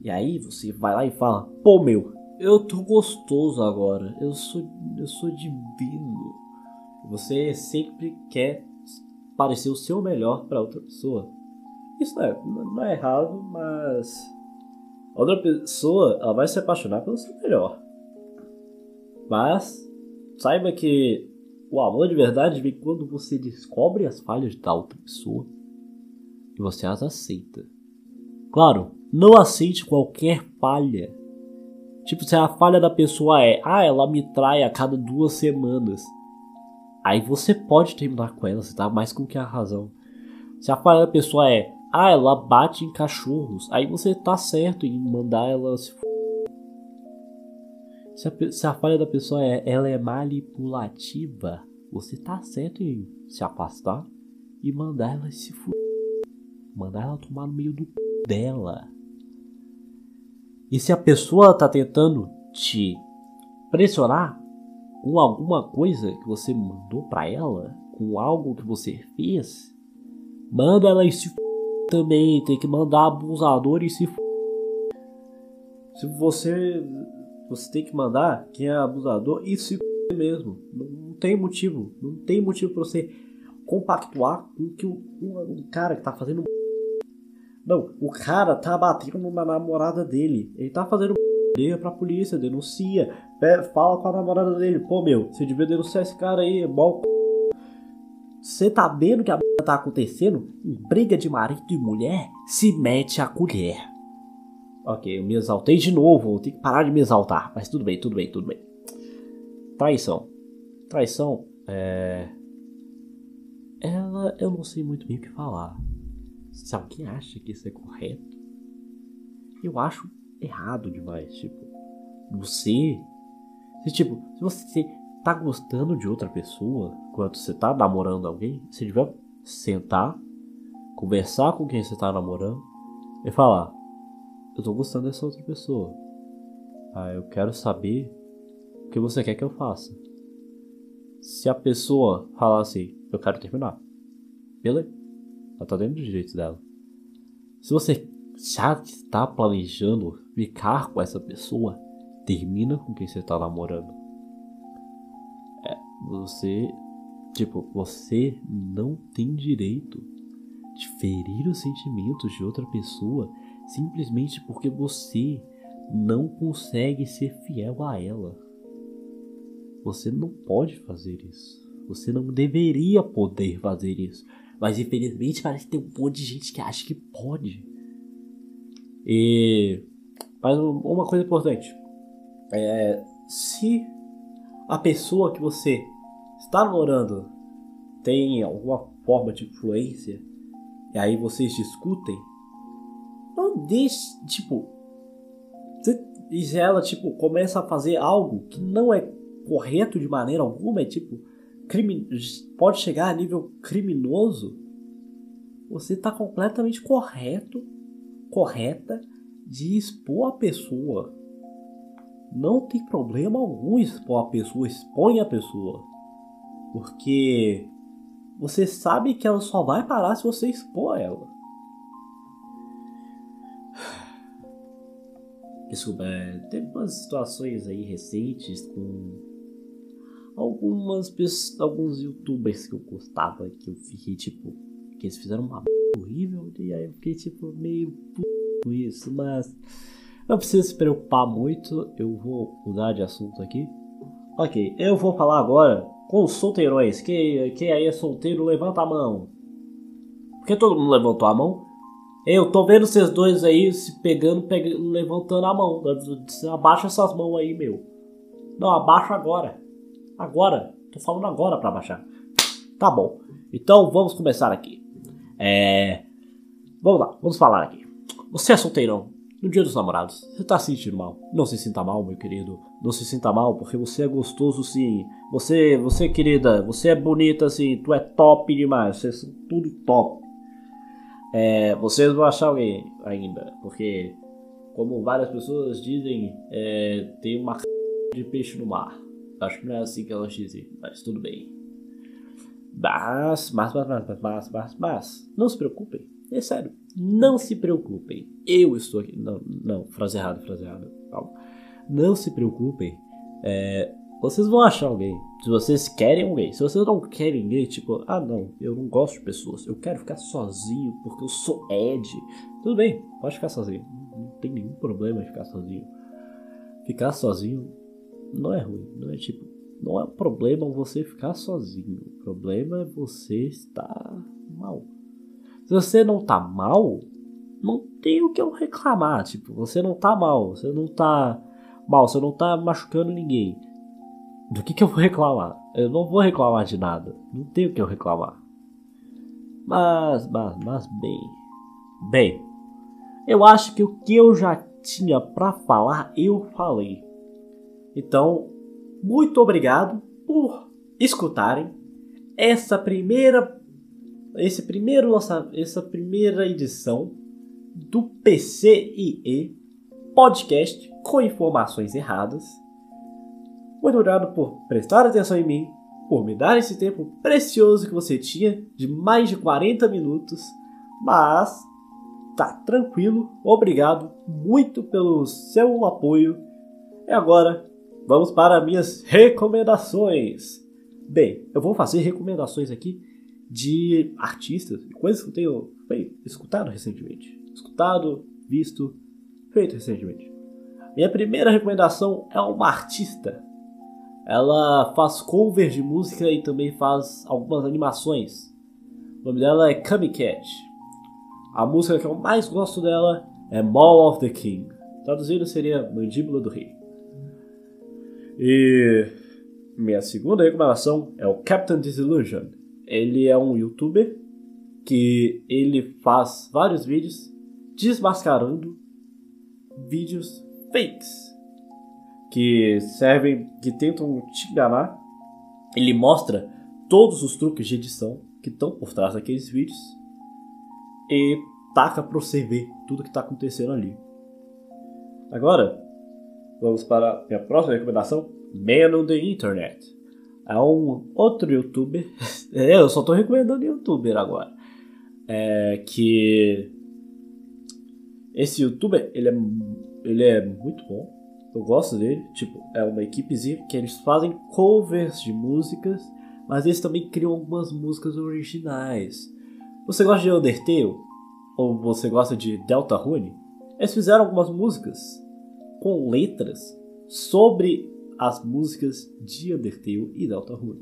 E aí você vai lá e fala, pô meu, eu tô gostoso agora. Eu sou, eu sou divino. Você sempre quer parecer o seu melhor para outra pessoa. Isso não é, não é errado, mas outra pessoa ela vai se apaixonar pelo seu melhor. Mas saiba que o amor de verdade vem quando você descobre as falhas da outra pessoa e você as aceita. Claro, não aceite qualquer falha. Tipo, se a falha da pessoa é, ah, ela me trai a cada duas semanas. Aí você pode terminar com ela, você tá mais com que a razão. Se a falha da pessoa é, ah, ela bate em cachorros. Aí você tá certo em mandar ela se se a, se a falha da pessoa é ela é manipulativa, você tá certo em se afastar e mandar ela se f... mandar ela tomar no meio do dela. E se a pessoa tá tentando te pressionar com alguma coisa que você mandou para ela, com algo que você fez, manda ela se f... também, tem que mandar abusador e se f... Se você você tem que mandar quem é abusador e se f... mesmo. Não tem motivo, não tem motivo para você compactuar com que o, um, cara que tá fazendo não, o cara tá batendo na namorada dele. Ele tá fazendo liga pra polícia, denuncia, fala com a namorada dele, pô meu, você devia denunciar esse cara aí, bom. Você tá vendo que a tá acontecendo? Em briga de marido e mulher, se mete a colher. Ok, eu me exaltei de novo, vou ter que parar de me exaltar. Mas tudo bem, tudo bem, tudo bem. Traição. Traição é. Ela, eu não sei muito bem o que falar. Se alguém acha que isso é correto, eu acho errado demais. Tipo, você. Se, tipo, se você tá gostando de outra pessoa, quando você tá namorando alguém, você devia sentar, conversar com quem você tá namorando e falar: Eu tô gostando dessa outra pessoa. Ah, eu quero saber o que você quer que eu faça. Se a pessoa falar assim, eu quero terminar. Beleza? Ela tá dentro dos direitos dela. Se você já está planejando ficar com essa pessoa, termina com quem você está namorando. Você, tipo, você não tem direito de ferir os sentimentos de outra pessoa simplesmente porque você não consegue ser fiel a ela. Você não pode fazer isso. Você não deveria poder fazer isso. Mas infelizmente parece que tem um monte de gente que acha que pode. E mas uma coisa importante é se a pessoa que você está namorando tem alguma forma de influência e aí vocês discutem, não deixe, tipo, e ela tipo começa a fazer algo que não é correto de maneira alguma, é tipo crime, pode chegar a nível criminoso, você está completamente correto correta de expor a pessoa. Não tem problema algum expor a pessoa, expõe a pessoa. Porque você sabe que ela só vai parar se você expor ela. Desculpa, teve umas situações aí recentes com algumas pessoas, alguns youtubers que eu gostava, que eu fiquei tipo, que eles fizeram uma horrível, e aí eu fiquei tipo meio com isso, mas não precisa se preocupar muito, eu vou mudar de assunto aqui. Ok, eu vou falar agora com os solteirões. Quem, quem aí é solteiro, levanta a mão. Porque todo mundo levantou a mão? Eu tô vendo vocês dois aí se pegando, pegando levantando a mão. Abaixa essas mãos aí, meu. Não, abaixa agora. Agora. Tô falando agora pra baixar. Tá bom. Então vamos começar aqui. É. Vamos lá, vamos falar aqui. Você é solteirão. No dia dos namorados, você tá se sentindo mal. Não se sinta mal, meu querido. Não se sinta mal, porque você é gostoso sim. Você, você querida, você é bonita assim. Tu é top demais. Você é tudo top. É, vocês vão achar alguém ainda, porque, como várias pessoas dizem, é, tem uma de peixe no mar. Acho que não é assim que elas dizem, mas tudo bem. Mas, mas, mas, mas, mas, mas, mas, não se preocupem. É sério, não se preocupem. Eu estou aqui. Não, não, frase errada, frase errada. Calma. Não se preocupem. É, vocês vão achar alguém. Se vocês querem alguém. Se vocês não querem ninguém, tipo, ah não, eu não gosto de pessoas. Eu quero ficar sozinho porque eu sou Ed. Tudo bem, pode ficar sozinho. Não tem nenhum problema em ficar sozinho. Ficar sozinho não é ruim. Não é tipo. Não é um problema você ficar sozinho. O problema é você estar mal. Se você não tá mal, não tem o que eu reclamar. Tipo, você não tá mal, você não tá mal, você não tá machucando ninguém. Do que, que eu vou reclamar? Eu não vou reclamar de nada. Não tenho o que eu reclamar. Mas, mas, mas bem. Bem, eu acho que o que eu já tinha para falar, eu falei. Então, muito obrigado por escutarem essa primeira esse primeiro essa primeira edição do PCIE podcast com informações erradas. Muito obrigado por prestar atenção em mim, por me dar esse tempo precioso que você tinha de mais de 40 minutos, mas tá tranquilo. Obrigado muito pelo seu apoio. E agora vamos para minhas recomendações. Bem, eu vou fazer recomendações aqui de artistas, coisas que eu tenho feito, escutado recentemente. Escutado, visto, feito recentemente. Minha primeira recomendação é uma artista. Ela faz covers de música e também faz algumas animações. O nome dela é Kami Cat. A música que eu mais gosto dela é Mall of the King. Traduzido seria Mandíbula do Rei. E minha segunda recomendação é o Captain Disillusion. Ele é um youtuber que ele faz vários vídeos desmascarando vídeos fakes que servem, que tentam te enganar. Ele mostra todos os truques de edição que estão por trás daqueles vídeos e taca para você ver tudo que está acontecendo ali. Agora, vamos para a minha próxima recomendação: Man on the Internet. É um outro youtuber. *laughs* eu só estou recomendando youtuber agora. É, que esse youtuber ele é, ele é muito bom. Eu gosto dele. Tipo, é uma equipezinha que eles fazem covers de músicas, mas eles também criam algumas músicas originais. Você gosta de Undertale? Ou você gosta de Deltarune? Eles fizeram algumas músicas com letras sobre as músicas de Undertale e Deltarune.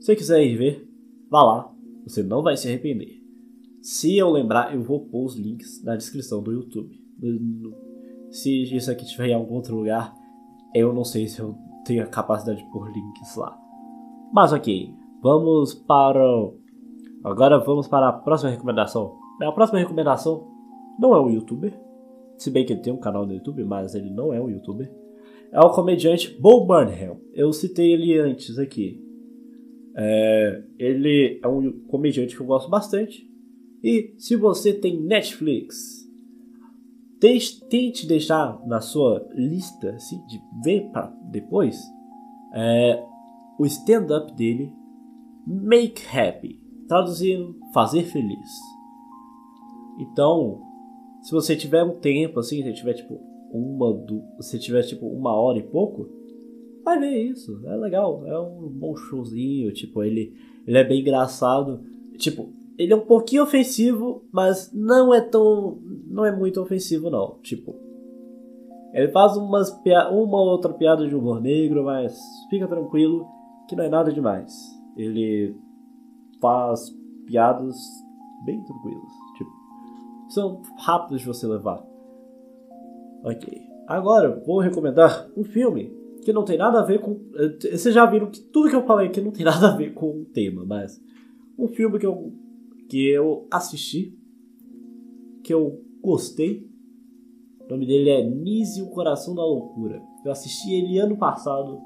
Se você quiser ir ver, vá lá, você não vai se arrepender. Se eu lembrar, eu vou pôr os links na descrição do YouTube. Se isso aqui estiver em algum outro lugar, eu não sei se eu tenho a capacidade de pôr links lá. Mas ok, vamos para. Agora vamos para a próxima recomendação. A próxima recomendação não é um youtuber, se bem que ele tem um canal no YouTube, mas ele não é um youtuber. É o comediante Bo Burnham. Eu citei ele antes aqui. É, ele é um comediante que eu gosto bastante. E se você tem Netflix, tente deixar na sua lista assim, de ver para depois é, o stand-up dele, Make Happy, traduzindo, fazer feliz. Então, se você tiver um tempo assim, se tiver tipo uma, do, se tiver tipo uma hora e pouco, vai ver isso, é legal, é um bom showzinho, tipo ele, ele é bem engraçado, tipo ele é um pouquinho ofensivo, mas não é tão, não é muito ofensivo não, tipo ele faz umas uma outra piada de humor negro, mas fica tranquilo que não é nada demais. Ele faz piadas bem tranquilas são rápidos de você levar. Ok. Agora vou recomendar um filme que não tem nada a ver com. Eh, vocês já viram que tudo que eu falei aqui não tem *laughs* nada a ver com o tema, mas um filme que eu, que eu assisti, que eu gostei. O nome dele é Nise o Coração da Loucura. Eu assisti ele ano passado.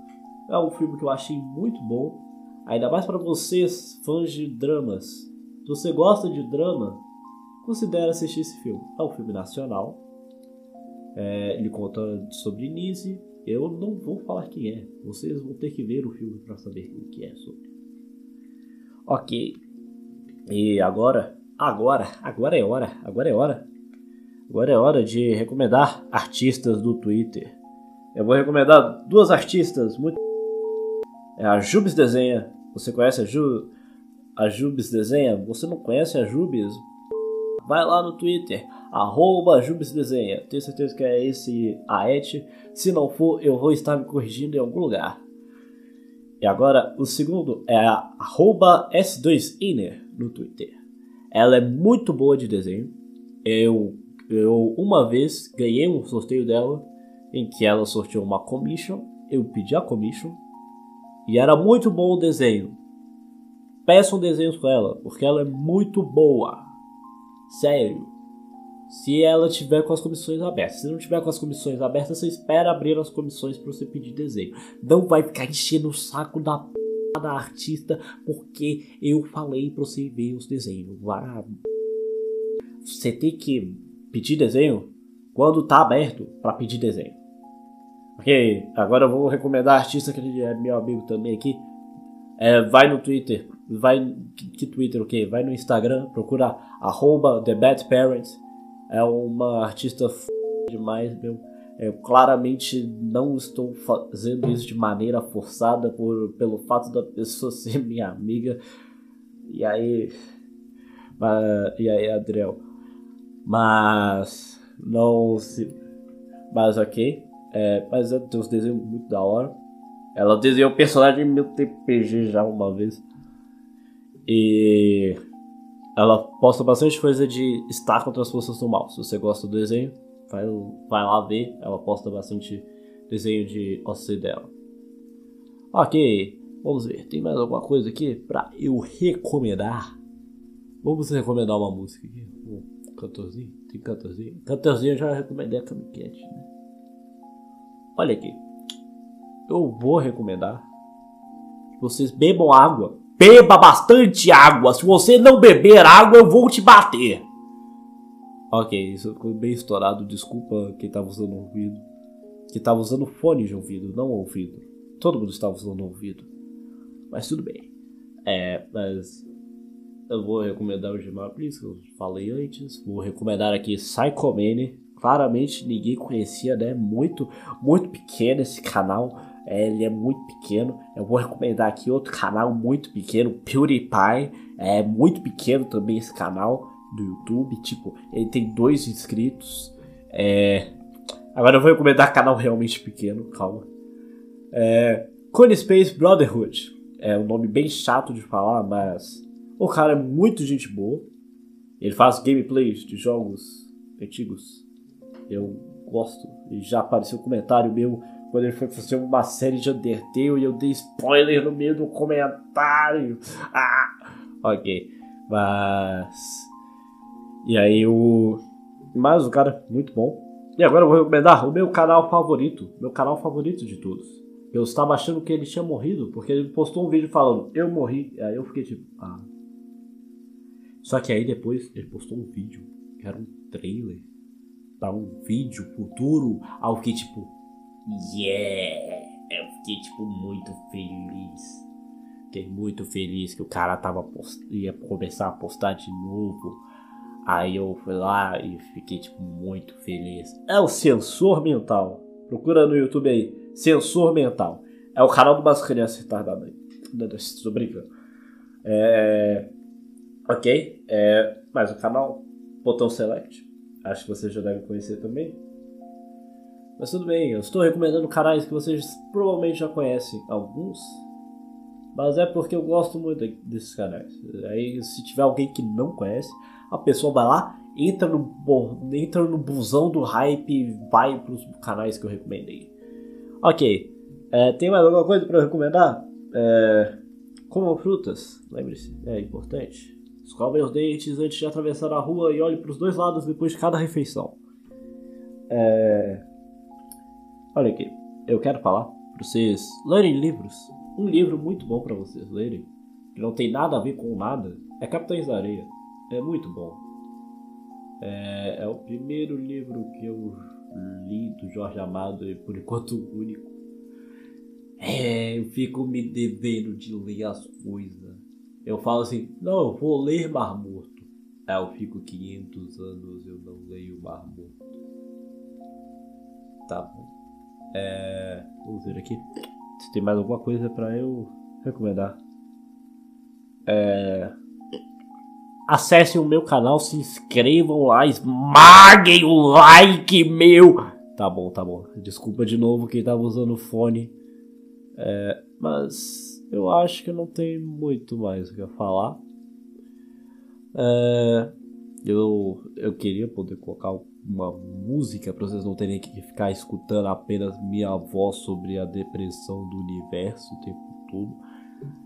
É um filme que eu achei muito bom. Ainda mais para vocês, fãs de dramas. Se você gosta de drama, considere assistir esse filme. É um filme nacional. É, ele conta sobre Nise. Eu não vou falar quem é. Vocês vão ter que ver o filme para saber o que é sobre. Ok. E agora, agora, agora é hora, agora é hora. Agora é hora de recomendar artistas do Twitter. Eu vou recomendar duas artistas muito. É a Jubes Desenha. Você conhece a Ju? A Jubes Desenha? Você não conhece a Jubes? Vai lá no Twitter, arroba. Tenho certeza que é esse a et. Se não for, eu vou estar me corrigindo em algum lugar. E agora, o segundo é a arroba S2Iner no Twitter. Ela é muito boa de desenho. Eu, eu uma vez ganhei um sorteio dela em que ela sorteou uma commission. Eu pedi a commission e era muito bom o desenho. Peçam desenhos com ela, porque ela é muito boa. Sério. Se ela tiver com as comissões abertas. Se não tiver com as comissões abertas, você espera abrir as comissões para você pedir desenho. Não vai ficar enchendo o saco da p... da artista porque eu falei pra você ver os desenhos. Você tem que pedir desenho quando tá aberto para pedir desenho. Ok, agora eu vou recomendar a artista que é meu amigo também aqui. É, vai no Twitter, vai que Twitter, ok? Vai no Instagram, procura arroba. É uma artista f... demais, meu. Eu claramente não estou fazendo isso de maneira forçada por, pelo fato da pessoa *laughs* ser minha amiga. E aí. e aí, Adriel? Mas. Não se. Mas ok. É, mas ela tem uns desenhos muito da hora. Ela desenhou o personagem meu TPG já uma vez. E. Ela posta bastante coisa de estar contra as forças do mal. Se você gosta do desenho, vai, vai lá ver. Ela posta bastante desenho de OC dela. Ok, vamos ver. Tem mais alguma coisa aqui pra eu recomendar? Vamos recomendar uma música aqui. Um cantorzinho? Tem cantorzinho? Cantorzinho eu já recomendei a Camiquete, né? Olha aqui. Eu vou recomendar que vocês bebam água. Beba bastante água. Se você não beber água, eu vou te bater. Ok, isso ficou bem estourado. Desculpa quem estava usando ouvido. Que estava usando fone de ouvido, não ouvido. Todo mundo estava usando ouvido. Mas tudo bem. É, mas eu vou recomendar o Gmar Please, que eu falei antes. Vou recomendar aqui Psychomane. Claramente ninguém conhecia, né? Muito, muito pequeno esse canal. É, ele é muito pequeno. Eu vou recomendar aqui outro canal muito pequeno, PewDiePie. É muito pequeno também esse canal do YouTube. Tipo, ele tem dois inscritos. É... Agora eu vou recomendar canal realmente pequeno, calma. É... Space Brotherhood. É um nome bem chato de falar, mas o cara é muito gente boa. Ele faz gameplays de jogos antigos. Eu gosto. E já apareceu um comentário meu quando ele foi fazer uma série de Undertale e eu dei spoiler no meio do comentário. Ah! Ok. Mas. E aí o. Mas o cara, muito bom. E agora eu vou recomendar o meu canal favorito. Meu canal favorito de todos. Eu estava achando que ele tinha morrido, porque ele postou um vídeo falando, eu morri. Aí eu fiquei tipo, ah. Só que aí depois ele postou um vídeo que era um trailer para um vídeo futuro. Eu fiquei tipo, yeah! Eu fiquei tipo muito feliz. Fiquei muito feliz que o cara tava post... ia começar a postar de novo. Aí eu fui lá e fiquei tipo muito feliz. É o sensor mental. Procura no YouTube aí. Sensor mental. É o canal do umas crianças retardadas. Tô brincando. É. Ok. É. Mais um canal. Botão select. Acho que vocês já devem conhecer também. Mas tudo bem, eu estou recomendando canais que vocês provavelmente já conhecem alguns. Mas é porque eu gosto muito desses canais. Aí se tiver alguém que não conhece, a pessoa vai lá, entra no, entra no busão do hype e vai para os canais que eu recomendei. Ok. É, tem mais alguma coisa para recomendar? É, comam frutas, lembre-se, é importante. Escovem os dentes antes de atravessar a rua e olhe para os dois lados depois de cada refeição. É... Olha aqui, eu quero falar para vocês lerem livros. Um livro muito bom para vocês lerem, que não tem nada a ver com nada, é Capitães da Areia. É muito bom. É, é o primeiro livro que eu li do Jorge Amado e por enquanto o único. É, eu fico me devendo de ler as coisas. Eu falo assim, não, eu vou ler Mar Morto. Aí eu fico 500 anos eu não leio Mar Morto. Tá bom. É, vamos ver aqui. Se tem mais alguma coisa para eu recomendar. É, acessem o meu canal, se inscrevam lá, esmaguem o like meu. Tá bom, tá bom. Desculpa de novo quem tava usando o fone. É, mas eu acho que não tem muito mais o que falar. É, eu, eu queria poder colocar uma música para vocês não terem que ficar escutando apenas minha voz sobre a depressão do universo o tempo todo.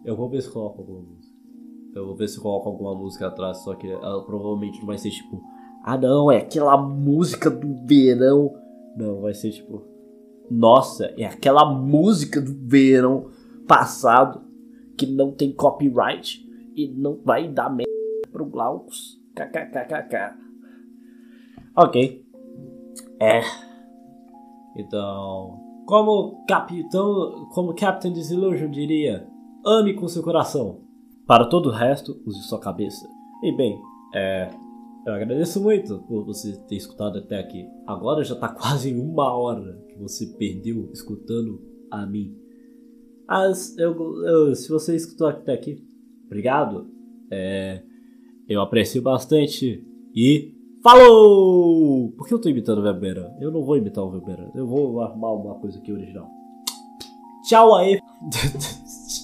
Eu vou ver se coloco alguma música. Eu vou ver se coloco alguma música atrás, só que ela provavelmente não vai ser tipo, ah não, é aquela música do verão. Não, vai ser tipo, nossa, é aquela música do verão passado que não tem copyright e não vai dar merda pro Glaucus. KKKKK. Ok. É. Então, como capitão, como Captain Disillusion diria, ame com seu coração. Para todo o resto, use sua cabeça. E bem, é, eu agradeço muito por você ter escutado até aqui. Agora já tá *laughs* quase uma hora que você perdeu escutando a mim. Mas eu, eu, se você escutou até aqui, obrigado. É, eu aprecio bastante. E falou! Por que eu tô imitando o Webeira? Eu não vou imitar o Webeira. Eu vou arrumar uma coisa aqui original. Tchau aí! *laughs*